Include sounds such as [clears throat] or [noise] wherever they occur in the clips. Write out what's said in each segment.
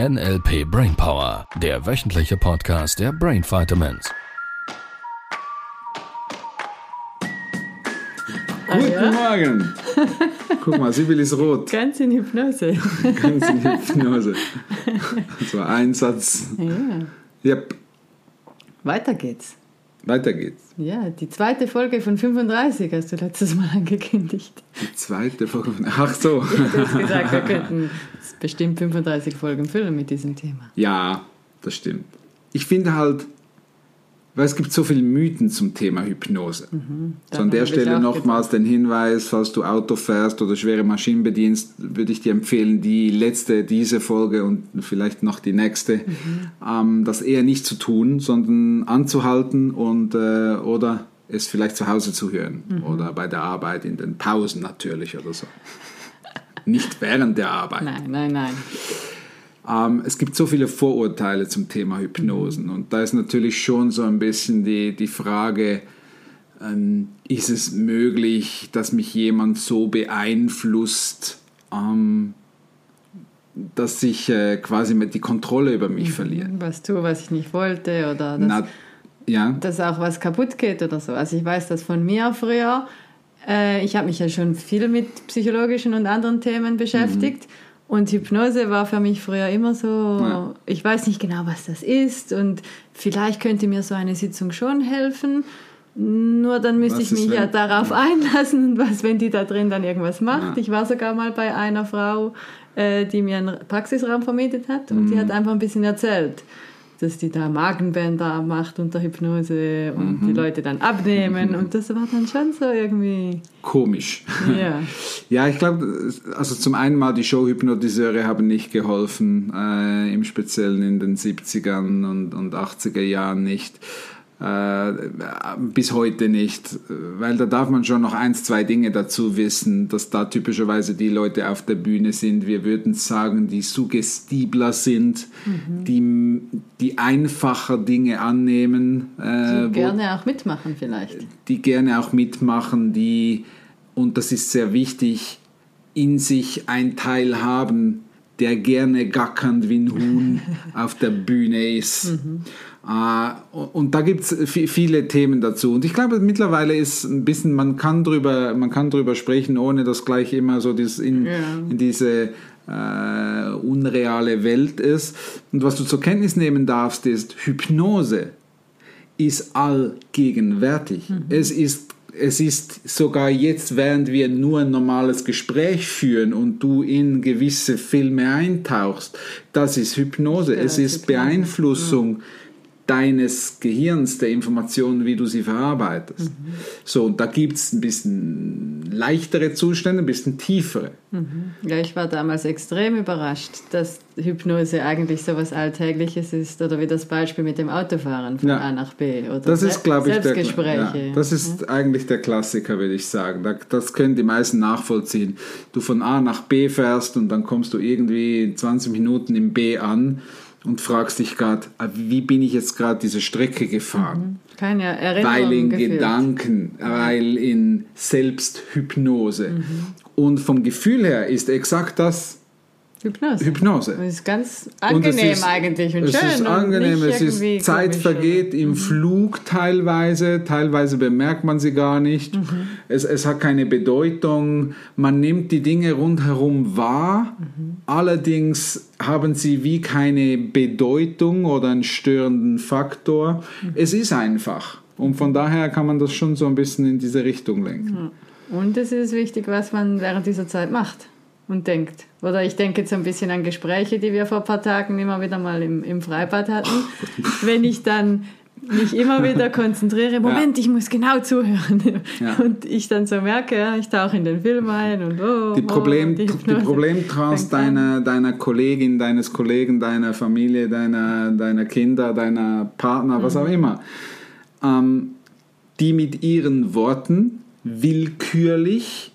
NLP Brainpower, der wöchentliche Podcast der Brain Vitamins. Guten ja? Morgen. [laughs] Guck mal, Sibyl ist rot. Ganz in Hypnose. [laughs] Ganz in Hypnose. Das war ein Satz. Ja. Yep, Weiter geht's. Weiter geht's. Ja, die zweite Folge von 35 hast du letztes Mal angekündigt. Die zweite Folge. von- Ach so. [laughs] Du hast gesagt, wir könnten bestimmt 35 Folgen füllen mit diesem Thema. Ja, das stimmt. Ich finde halt, weil es gibt so viele Mythen zum Thema Hypnose. So an der Stelle nochmals den Hinweis, falls du Auto fährst oder schwere Maschinen bedienst, würde ich dir empfehlen, die letzte, diese Folge und vielleicht noch die nächste, ähm, das eher nicht zu tun, sondern anzuhalten und äh, oder es vielleicht zu Hause zu hören oder bei der Arbeit in den Pausen natürlich oder so. Nicht während der Arbeit. Nein, nein, nein. Ähm, es gibt so viele Vorurteile zum Thema Hypnosen und da ist natürlich schon so ein bisschen die, die Frage, ähm, ist es möglich, dass mich jemand so beeinflusst, ähm, dass ich äh, quasi mit die Kontrolle über mich verliere? Was tue, was ich nicht wollte oder dass, Na, ja, dass auch was kaputt geht oder so. Also ich weiß das von mir früher. Äh, ich habe mich ja schon viel mit psychologischen und anderen Themen beschäftigt. Und Hypnose war für mich früher immer so, Ja. ich weiß nicht genau, was das ist und vielleicht könnte mir so eine Sitzung schon helfen. Nur dann müsste Was ich mich ja wenn- darauf einlassen und [laughs] was, wenn die da drin dann irgendwas macht. Ja. Ich war sogar mal bei einer Frau, äh, die mir einen Praxisraum vermietet hat und Mhm. die hat einfach ein bisschen erzählt, dass die da Magenbänder macht unter Hypnose und Mhm. die Leute dann abnehmen und das war dann schon so irgendwie, komisch. ja. Ja, ich glaube, also zum einen mal die Showhypnotiseure haben nicht geholfen, äh, im Speziellen in den 70ern und, und 80er Jahren nicht. Äh, bis heute nicht, weil da darf man schon noch eins, zwei Dinge dazu wissen, dass da typischerweise die Leute auf der Bühne sind, wir würden sagen, die suggestibler sind, die, die einfacher Dinge annehmen, äh, wo- Gerne auch mitmachen vielleicht. die gerne auch mitmachen, die, und das ist sehr wichtig, in sich ein Teil haben, der gerne gackernd wie ein Huhn [laughs] auf der Bühne ist. Äh, und da gibt es viele Themen dazu. Und ich glaube, mittlerweile ist ein bisschen, man kann drüber, man kann drüber sprechen, ohne dass gleich immer so dieses in, Ja. in diese äh, unreale Welt ist. Und was du zur Kenntnis nehmen darfst, ist, Hypnose ist allgegenwärtig. Es ist es ist sogar jetzt, während wir nur ein normales Gespräch führen und du in gewisse Filme eintauchst, das ist Hypnose. Ja, es ist Hypnose. Beeinflussung deines Gehirns, der Informationen, wie du sie verarbeitest. So, und da gibt es ein bisschen leichtere Zustände, ein bisschen tiefere. Ja, ich war damals extrem überrascht, dass Hypnose eigentlich so was Alltägliches ist oder wie das Beispiel mit dem Autofahren von Ja. A nach B oder Das ist, glaube ich, der, Selbstgespräche. ja, das ist eigentlich der Klassiker, würde ich sagen. Da- Das können die meisten nachvollziehen. Du von A nach B fährst und dann kommst du irgendwie 20 Minuten im B an und fragst dich gerade, wie bin ich jetzt gerade diese Strecke gefahren? Keine Erinnerung Weil in gefühlt. Gedanken, weil in Selbsthypnose. Und vom Gefühl her ist exakt das Hypnose. Hypnose. Das ist ganz es angenehm ist- eigentlich und es schön. ist und angenehm, es ist Zeit vergeht im Flug teilweise, teilweise bemerkt man sie gar nicht. Mhm. Es, es hat keine Bedeutung, man nimmt die Dinge rundherum wahr, Mhm. allerdings haben sie wie keine Bedeutung oder einen störenden Faktor. Mhm. Es ist einfach. Und von daher kann man das schon so ein bisschen in diese Richtung lenken. Und es ist wichtig, was man während dieser Zeit macht und denkt. Oder ich denke jetzt ein bisschen an Gespräche, die wir vor ein paar Tagen immer wieder mal im, im Freibad hatten. [laughs] Wenn ich dann mich immer wieder konzentriere, Moment, ich muss genau zuhören. Ja. Und ich dann so merke, ja, ich tauche in den Film ein und oh, Die, Problem, oh, die, Hypnose Problemtrance deiner, deiner Kollegin, deines Kollegen, deiner Familie, deiner, deiner Kinder, deiner Partner, was Mhm. auch immer, ähm, die mit ihren Worten willkürlich,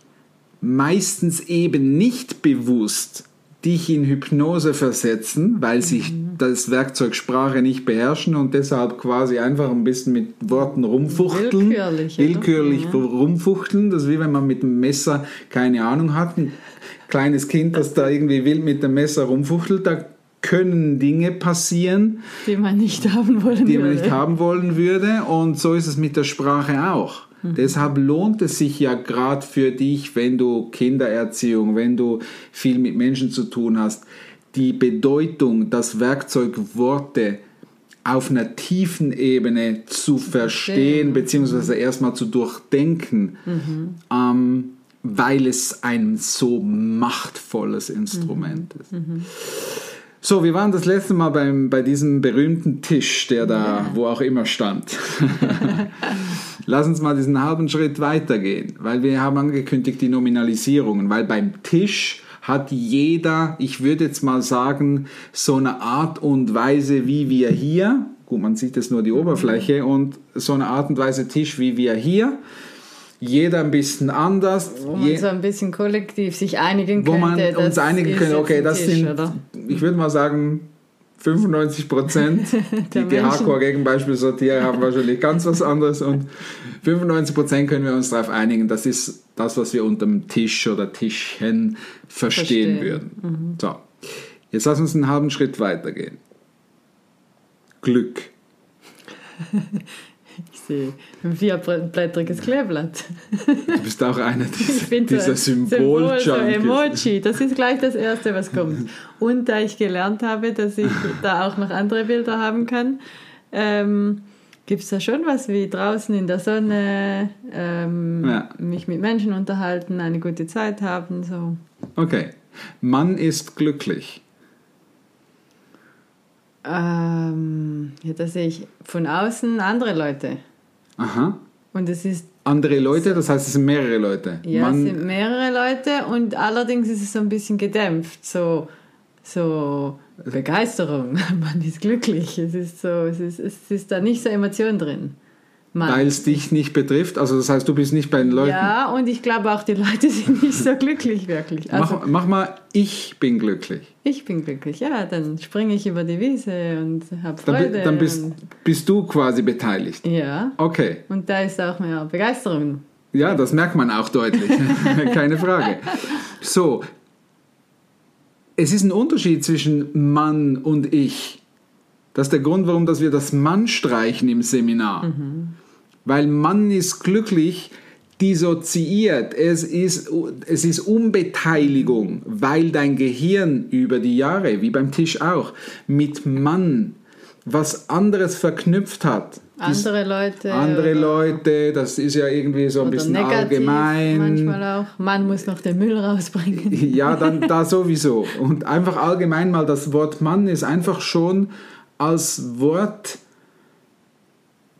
meistens eben nicht bewusst, dich in Hypnose versetzen, weil sie Mhm. das Werkzeug Sprache nicht beherrschen und deshalb quasi einfach ein bisschen mit Worten rumfuchteln. Willkürlich? Willkürlich Ja. rumfuchteln. Das ist wie wenn man mit dem Messer keine Ahnung hat. Ein kleines Kind, das da irgendwie wild mit dem Messer rumfuchtelt, da können Dinge passieren, Die man nicht haben wollen die man würde. nicht haben wollen würde. Und so ist es mit der Sprache auch. Deshalb lohnt es sich ja gerade für dich, wenn du Kindererziehung, wenn du viel mit Menschen zu tun hast, die Bedeutung, das Werkzeug Worte auf einer tiefen Ebene zu verstehen, Verstehen. beziehungsweise erstmal zu durchdenken, ähm, weil es ein so machtvolles Instrument ist. So, wir waren das letzte Mal beim, bei diesem berühmten Tisch, der da, wo auch immer stand. [laughs] Lass uns mal diesen halben Schritt weitergehen, weil wir haben angekündigt die Nominalisierungen, weil beim Tisch hat jeder, ich würde jetzt mal sagen, so eine Art und Weise, wie wir hier, gut, man sieht jetzt nur die Oberfläche, und so eine Art und Weise Tisch, wie wir hier, jeder ein bisschen anders. Wo man so ein bisschen kollektiv sich einigen wo könnte. man das uns einigen könnte, okay, das Tisch, sind, Oder? ich würde mal sagen, 95 Prozent. [laughs] Die, die Menschen. Hardcore-Gegenbeispielsortiere haben wahrscheinlich ganz was anderes und 95 Prozent können wir uns darauf einigen, das ist das, was wir unter dem Tisch oder Tischchen verstehen, Verstehen. würden. So, jetzt lass uns einen halben Schritt weitergehen. Glück. [laughs] [laughs] Ich sehe ein vierblättriges Kleeblatt. Du bist auch einer [laughs] dieser, dieser so, Symbol, so. Emoji, das ist gleich das Erste, was kommt. Und da ich gelernt habe, dass ich [laughs] da auch noch andere Bilder haben kann, ähm, gibt es da schon was wie draußen in der Sonne, ähm, Ja. mich mit Menschen unterhalten, eine gute Zeit haben. So. Okay. Mann ist glücklich. Ähm, ja, da sehe ich von außen andere Leute. Aha. Und es ist Andere Leute, das heißt, es sind mehrere Leute. Ja, Mann, es sind mehrere Leute und allerdings ist es so ein bisschen gedämpft, so, so Begeisterung. [laughs] Man ist glücklich. Es ist so, es ist, es ist da nicht so Emotion drin. Weil es dich nicht betrifft. Also das heißt, du bist nicht bei den Leuten. ja, und ich glaube auch die Leute [laughs] sind nicht so glücklich wirklich. Also mach, mach mal, ich bin glücklich. ich bin glücklich. Ja, dann springe ich über die Wiese und habe Dann, Freude. bi- dann bist, bist du quasi beteiligt. ja, Okay. und da ist auch mehr Begeisterung. Ja, das merkt man auch deutlich. [laughs] Keine Frage. So. Es ist ein Unterschied zwischen Mann und ich. Das ist der Grund, warum dass wir das Mann streichen im Seminar. Weil Mann ist glücklich dissoziiert. Es ist, es ist Unbeteiligung, weil dein Gehirn über die Jahre, wie beim Tisch auch, mit Mann was anderes verknüpft hat. Andere Leute. andere Leute, das ist ja irgendwie so ein bisschen allgemein. manchmal auch. Man muss noch den Müll rausbringen. Ja, dann da sowieso. Und einfach allgemein mal das Wort Mann ist einfach schon als Wort,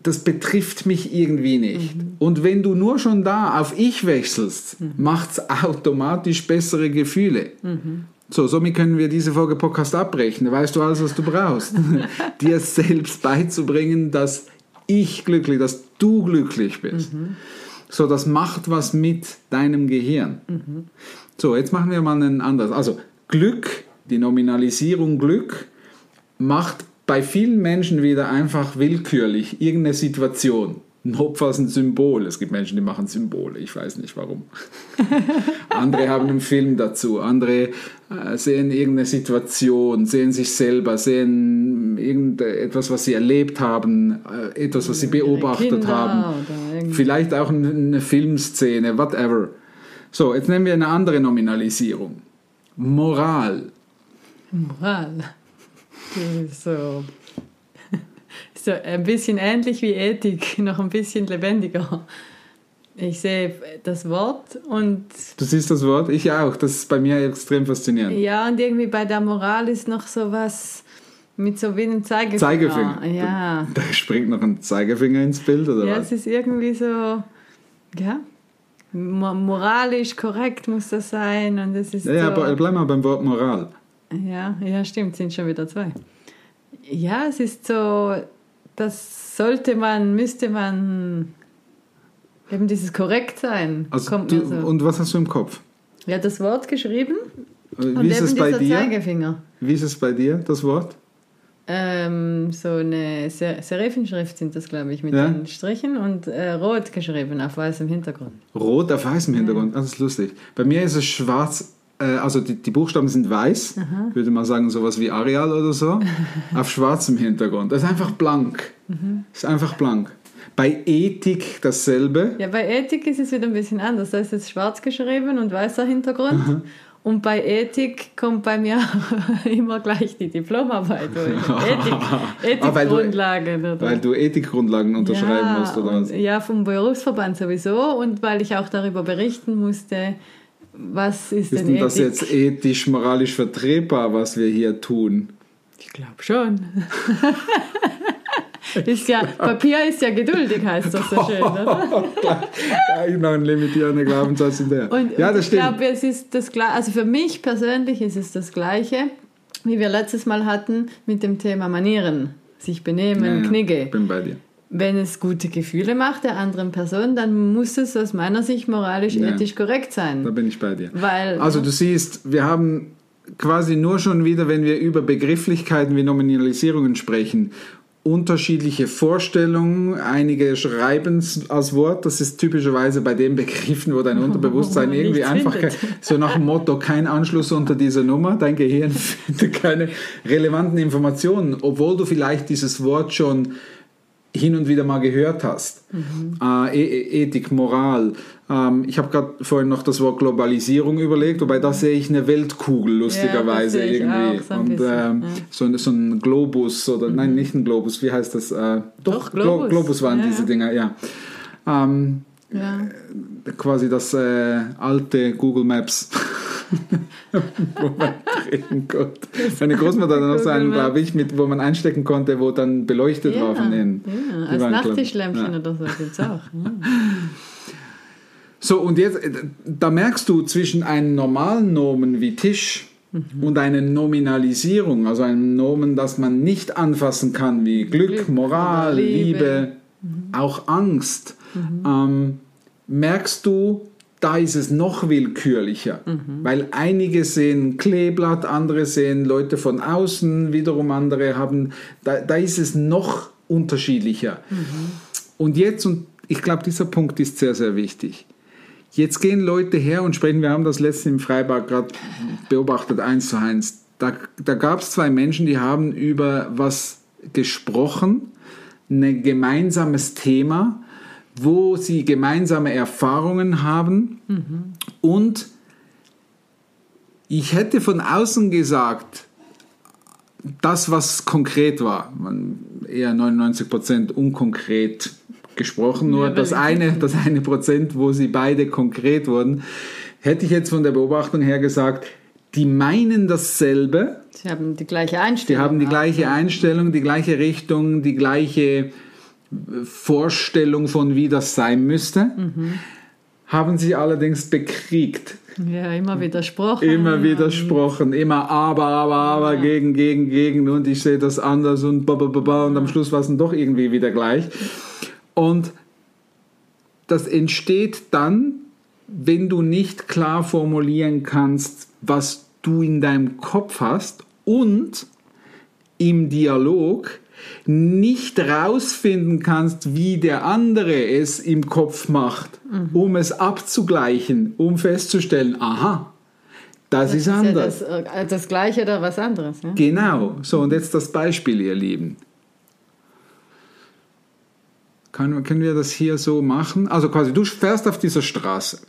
das betrifft mich irgendwie nicht. Und wenn du nur schon da auf ich wechselst, macht es automatisch bessere Gefühle. So, somit können wir diese Folge Podcast abbrechen. Da weißt du alles, was du brauchst. [laughs] Dir selbst beizubringen, dass ich glücklich, dass du glücklich bist. So, das macht was mit deinem Gehirn. So, jetzt machen wir mal ein anderes. Also, Glück, die Nominalisierung Glück, macht bei vielen Menschen wieder einfach willkürlich irgendeine Situation. Notfalls ein Symbol. Es gibt Menschen, die machen Symbole. Ich weiß nicht warum. [laughs] andere haben einen Film dazu. Andere äh, sehen irgendeine Situation, sehen sich selber, sehen irgendetwas, was sie erlebt haben, äh, etwas, was sie beobachtet Kinder haben. Vielleicht auch eine Filmszene, whatever. So, jetzt nehmen wir eine andere Nominalisierung. Moral. Moral. So, so ein bisschen ähnlich wie Ethik, [laughs] noch ein bisschen lebendiger. Ich sehe das Wort und Du siehst das Wort? Ich auch. Das ist bei mir extrem faszinierend. ja, und irgendwie bei der Moral ist noch so was mit so wie einem Zeigefinger. Zeigefinger. Ja. Da springt noch ein Zeigefinger ins Bild, oder Ja, was? es ist irgendwie so, ja, mo- moralisch korrekt muss das sein und es ist Ja, ja, so, aber bleib mal beim Wort Moral. Ja, ja, stimmt, sind schon wieder zwei. Ja, es ist so, das sollte man, müsste man, eben dieses korrekt sein, Also kommt du, so. Und was hast du im Kopf? ja, das Wort geschrieben und Wie ist eben es bei dir? Zeigefinger. Wie ist es bei dir, das Wort? Ähm, so eine Ser Serifenschrift sind das, glaube ich, mit Ja. den Strichen und äh, rot geschrieben auf weißem Hintergrund. Rot auf weißem Hintergrund. Das ist lustig. Bei mir ist es schwarz äh, also die, die Buchstaben sind weiß, würde man sagen sowas wie Areal oder so, [laughs] auf schwarzem Hintergrund. Das ist einfach blank. Das ist einfach blank. Bei Ethik dasselbe. Ja, bei Ethik ist es wieder ein bisschen anders. Da ist jetzt schwarz geschrieben und weißer Hintergrund. Und bei Ethik kommt bei mir [laughs] immer gleich die Diplomarbeit durch. [laughs] Ethik, Ah, weil Ethikgrundlagen. Weil du Ethikgrundlagen unterschreiben ja, musst oder was? ja, vom Berufsverband sowieso und weil ich auch darüber berichten musste, was ist, Ist denn denn das jetzt ethisch, moralisch vertretbar, was wir hier tun? Ich glaube schon. ist ja, Papier ist ja geduldig, heißt das so [laughs] schön, oder? Gleich noch ein limitierender Glaubenssatz in der. Und, ja, das ich stimmt. glaube, es ist das Gleiche, also für mich persönlich ist es das Gleiche, wie wir letztes Mal hatten mit dem Thema Manieren, sich benehmen, Ja, ja, Knigge. bin bei dir. Wenn es gute Gefühle macht der anderen Person, dann muss es aus meiner Sicht moralisch, Ja. ethisch korrekt Da sein. bin ich bei dir. Weil, Also du siehst, wir haben quasi nur schon wieder, wenn wir über Begrifflichkeiten wie Nominalisierungen sprechen, unterschiedliche Vorstellungen. Einige schreiben es als Wort. Das ist typischerweise bei den Begriffen, wo dein [laughs] Unterbewusstsein Nichts irgendwie einfach findet. so nach dem Motto kein Anschluss unter dieser Nummer. Dein Gehirn [laughs] findet keine relevanten Informationen, obwohl du vielleicht dieses Wort schon hin und wieder mal gehört hast. Äh, E- Ethik, Moral. Ähm, ich habe gerade vorhin noch das Wort Globalisierung überlegt, wobei da sehe ich eine Weltkugel lustigerweise Ja, das sehe ich irgendwie. so ein und bisschen, ähm, ja. so, so ein Globus oder nein, nicht ein Globus, wie heißt das? Äh, Doch, Glo- Globus. Globus waren Ja, diese. Dinger, ja. Ähm, ja. quasi das äh, alte Google Maps. [laughs] [laughs] wo man drin konnte. Meine Großmutter hatte noch so einen, glaube ich, mit, wo man einstecken konnte, wo dann beleuchtet war von innen. ja, als Nachttischlämpchen ja. oder so gibt es auch. Ja. So, und jetzt, äh, da merkst du zwischen einem normalen Nomen wie Tisch Mhm. und einer Nominalisierung, also einem Nomen, das man nicht anfassen kann, wie Glück, Glück Moral, Liebe, Liebe. auch Angst, ähm, merkst du, da ist es noch willkürlicher, weil einige sehen Kleeblatt, andere sehen Leute von außen, wiederum andere haben, da, da ist es noch unterschiedlicher. Und jetzt, und ich glaube, dieser Punkt ist sehr, sehr wichtig. Jetzt gehen Leute her und sprechen, wir haben das letzte im Freibad gerade beobachtet, eins zu eins. Da, da gab es zwei Menschen, die haben über was gesprochen, ein gemeinsames Thema, wo sie gemeinsame Erfahrungen haben und ich hätte von außen gesagt, das, was konkret war, man, eher 99% unkonkret gesprochen, nur Ja, das eine, das eine Prozent, wo sie beide konkret wurden, hätte ich jetzt von der Beobachtung her gesagt, die meinen dasselbe, Sie haben die gleiche die Einstellung. haben die gleiche Einstellung, die gleiche Richtung, die gleiche Vorstellung von wie das sein müsste, haben sie allerdings bekriegt. Ja, immer widersprochen. Immer widersprochen, immer aber, aber, aber, gegen, gegen, gegen. Und ich sehe das anders und ba, ba, ba, ba, und am Schluss war es dann doch irgendwie wieder gleich. Und das entsteht dann, wenn du nicht klar formulieren kannst, was du in deinem Kopf hast und im Dialog nicht rausfinden kannst, wie der andere es im Kopf macht, um es abzugleichen, um festzustellen, aha, das, Das ist ist ja anders. das, äh, das Gleiche oder was anderes. Ja? Genau. So, und jetzt das Beispiel, ihr Lieben. Können, können wir das hier so machen? Also quasi, du fährst auf dieser Straße.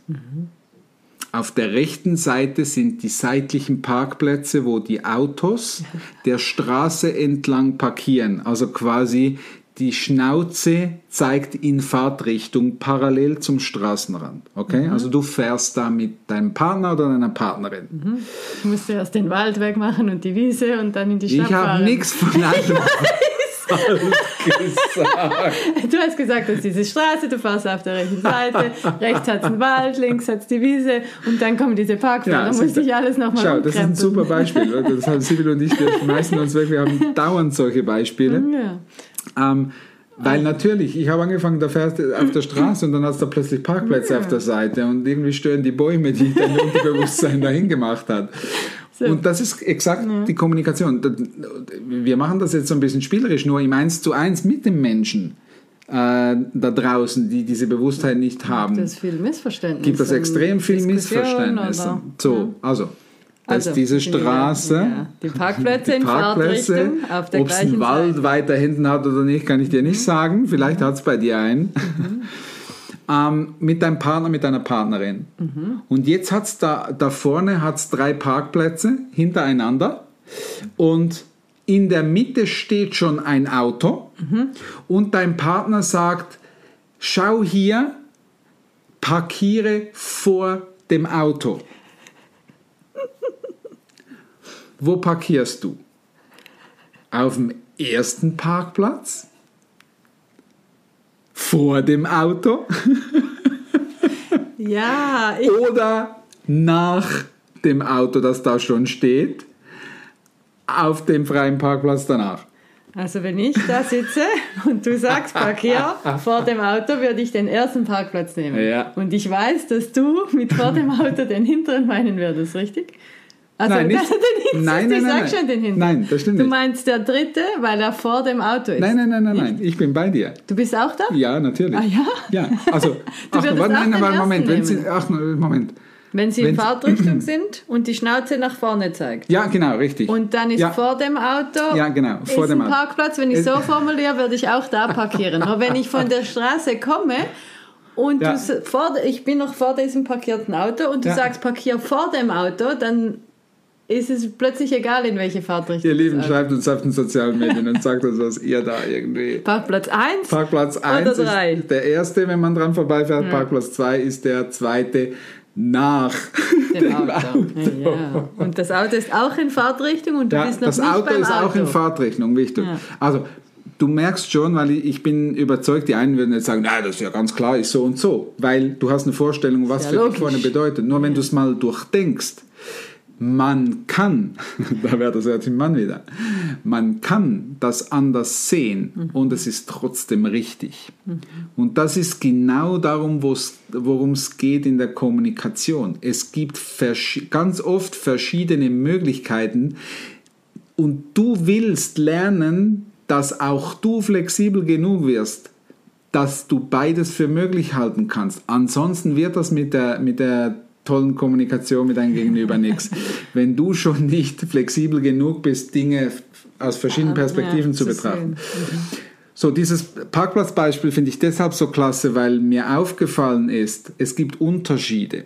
Auf der rechten Seite sind die seitlichen Parkplätze, wo die Autos [laughs] der Straße entlang parkieren. Also quasi die Schnauze zeigt in Fahrtrichtung parallel zum Straßenrand. Okay? Also du fährst da mit deinem Partner oder deiner Partnerin. Ich musste erst den Wald wegmachen und die Wiese und dann in die Stadt Ich habe nichts von einem [laughs] gesagt. Du hast gesagt, das ist diese Straße, du fährst auf der rechten Seite, rechts hat es einen Wald, links hat es die Wiese und dann kommen diese Parkfelder. da siehst musste du. ich alles nochmal Schau, das ist ein super Beispiel. Das haben Sibyl und ich, wir schmeißen uns weg, wir haben dauernd solche Beispiele. [laughs] Ja. Ähm, weil natürlich, ich habe angefangen, da fährst du auf der Straße und dann hast du da plötzlich Parkplätze auf der Seite und irgendwie stören die Bäume, die dein [laughs] Unterbewusstsein dahin gemacht hat. Und das ist exakt die Kommunikation. Wir machen das jetzt so ein bisschen spielerisch, nur im Eins zu eins mit dem Menschen äh, da draußen, die diese Bewusstheit nicht haben. Das ist viel Missverständnis. gibt es extrem viel oder- So, also dass Also, diese ja, Straße, ja. Die [laughs] Parkplätze in Parkplätze, Fahrtrichtung auf der ob es einen Wald Seite. weiter hinten hat oder nicht, kann ich dir nicht sagen. Vielleicht hat es bei dir einen. Ähm, mit deinem Partner, mit deiner Partnerin. Und jetzt hat es da, da vorne hat's drei Parkplätze hintereinander. Und in der Mitte steht schon ein Auto. Und dein Partner sagt, schau hier, parkiere vor dem Auto. Wo parkierst du? Auf dem ersten Parkplatz? Vor dem Auto? [laughs] Ja, Oder nach dem Auto, das da schon steht? Auf dem freien Parkplatz danach? also wenn ich da sitze [laughs] und du sagst Parkier [laughs] vor dem Auto, würde ich den ersten Parkplatz nehmen. Ja. Und ich weiß, dass du mit vor dem Auto den hinteren meinen würdest, richtig? Also Nein, nicht- [laughs] den Nein, nein, ich nein, sag nein. schon den hinteren. Nein, das stimmt Du nicht. meinst der dritte, weil er vor dem Auto ist. Nein, nein, nein, nein, nein. Ich bin bei dir. Du bist auch da? Ja, natürlich. Ah ja? Ja, also, [laughs] Du würdest warte, nein, warte, Moment, wenn Sie, ach, Moment. Wenn sie in Wenn- Fahrtrichtung [clears throat] sind und die Schnauze nach vorne zeigt. Ja, genau, richtig. Und dann ist ja. vor dem Auto Ja, genau, vor ist dem ein Auto. Parkplatz. Wenn ich Es- so formuliere, würde ich auch da parkieren. [laughs] Nur wenn ich von der Straße komme und Ja. du, vor, ich bin noch vor diesem parkierten Auto und du Ja. sagst, parkier vor dem Auto, dann ist es plötzlich egal, in welche Fahrtrichtung Ihr Lieben, Auto- schreibt uns auf den sozialen Medien und sagt uns, was ihr da irgendwie. [laughs] Parkplatz 1 Parkplatz 1 drei? ist der erste, wenn man dran vorbeifährt. Parkplatz 2 ist der zweite nach [laughs] dem Auto. Ja. Und das Auto ist auch in Fahrtrichtung und du Ja, bist noch das nicht Auto beim ist Auto. auch in Fahrtrichtung, wichtig. Ja. Also, du merkst schon, weil ich, bin überzeugt, die einen würden jetzt sagen, na, das ist ja ganz klar, ist so und so. Weil du hast eine Vorstellung, was Ja, für dich vorne bedeutet. Nur wenn du es mal durchdenkst, man kann, [laughs] da wäre das jetzt ein Mann wieder, man kann das anders sehen und es ist trotzdem richtig. Und das ist genau darum, worum es geht in der Kommunikation. Es gibt ganz oft verschiedene Möglichkeiten und du willst lernen, dass auch du flexibel genug wirst, dass du beides für möglich halten kannst. Ansonsten wird das mit der, mit der tollen Kommunikation mit deinem Gegenüber [laughs] nichts. Wenn du schon nicht flexibel genug bist, Dinge aus verschiedenen Perspektiven Ja, zu betrachten. sehen. So, dieses Parkplatzbeispiel finde ich deshalb so klasse, weil mir aufgefallen ist, es gibt Unterschiede.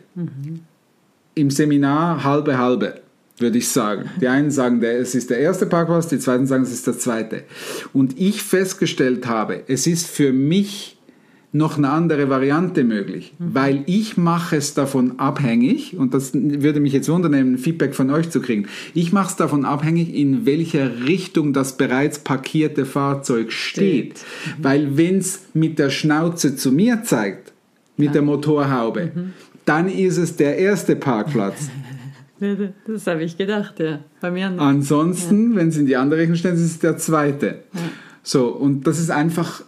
Im Seminar halbe halbe, würde ich sagen. Die einen sagen, der, es ist der erste Parkplatz, die zweiten sagen, es ist der zweite. Und ich festgestellt habe, es ist für mich noch eine andere Variante möglich, weil ich mache es davon abhängig, und das würde mich jetzt wundern, ein Feedback von euch zu kriegen, ich mache es davon abhängig, in welcher Richtung das bereits parkierte Fahrzeug steht. Weil wenn es mit der Schnauze zu mir zeigt, mit der Motorhaube, dann ist es der erste Parkplatz. [laughs] Das habe ich gedacht, ja. Bei mir. Ansonsten, wenn es in die andere Richtung steht, ist es der zweite. So, und das ist einfach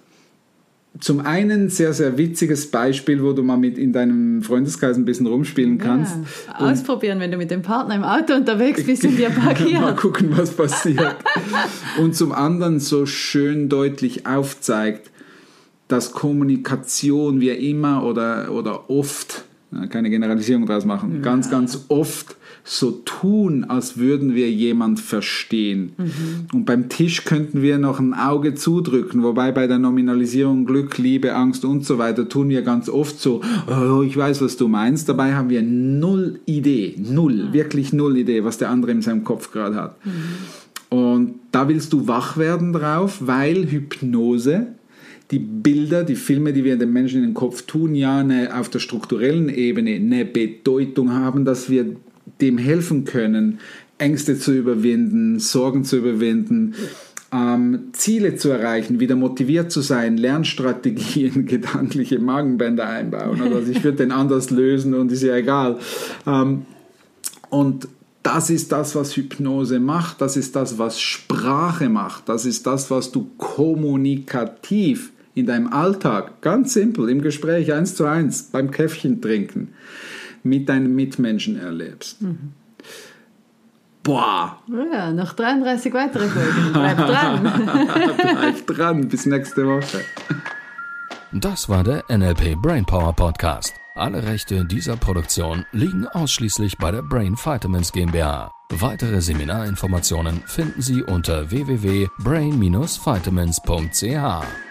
zum einen ein sehr, sehr witziges Beispiel, wo du mal mit in deinem Freundeskreis ein bisschen rumspielen kannst. Ja. Ausprobieren, wenn du mit dem Partner im Auto unterwegs bist und dir [laughs] Mal parkiert. gucken, was passiert. und zum anderen so schön deutlich aufzeigt, dass Kommunikation wir immer oder, oder oft, ja, keine Generalisierung draus machen, ganz, ganz oft so tun, als würden wir jemand verstehen. Und beim Tisch könnten wir noch ein Auge zudrücken, wobei bei der Nominalisierung Glück, Liebe, Angst und so weiter tun wir ganz oft so, oh, ich weiß, was du meinst. Dabei haben wir null Idee, null, wirklich null Idee, was der andere in seinem Kopf gerade hat. Und da willst du wach werden drauf, weil Hypnose, die Bilder, die Filme, die wir den Menschen in den Kopf tun, ja eine, auf der strukturellen Ebene eine Bedeutung haben, dass wir dem helfen können, Ängste zu überwinden, Sorgen zu überwinden, ähm, Ziele zu erreichen, wieder motiviert zu sein, Lernstrategien, [laughs] gedankliche Magenbänder einbauen. Oder also ich würde den anders lösen und ist ja egal. Ähm, und das ist das, was Hypnose macht, das ist das, was Sprache macht, das ist das, was du kommunikativ in deinem Alltag, ganz simpel, im Gespräch eins zu eins, beim Käffchen trinken, mit deinen Mitmenschen erlebst. Boah, Ja, noch 33 weitere Folgen. Bleib dran. [laughs] bleib dran, bis nächste Woche. Das war der NLP Brainpower Podcast. Alle Rechte dieser Produktion liegen ausschließlich bei der Brain Vitamins GmbH. Weitere Seminarinformationen finden Sie unter www.brain-vitamins.ch.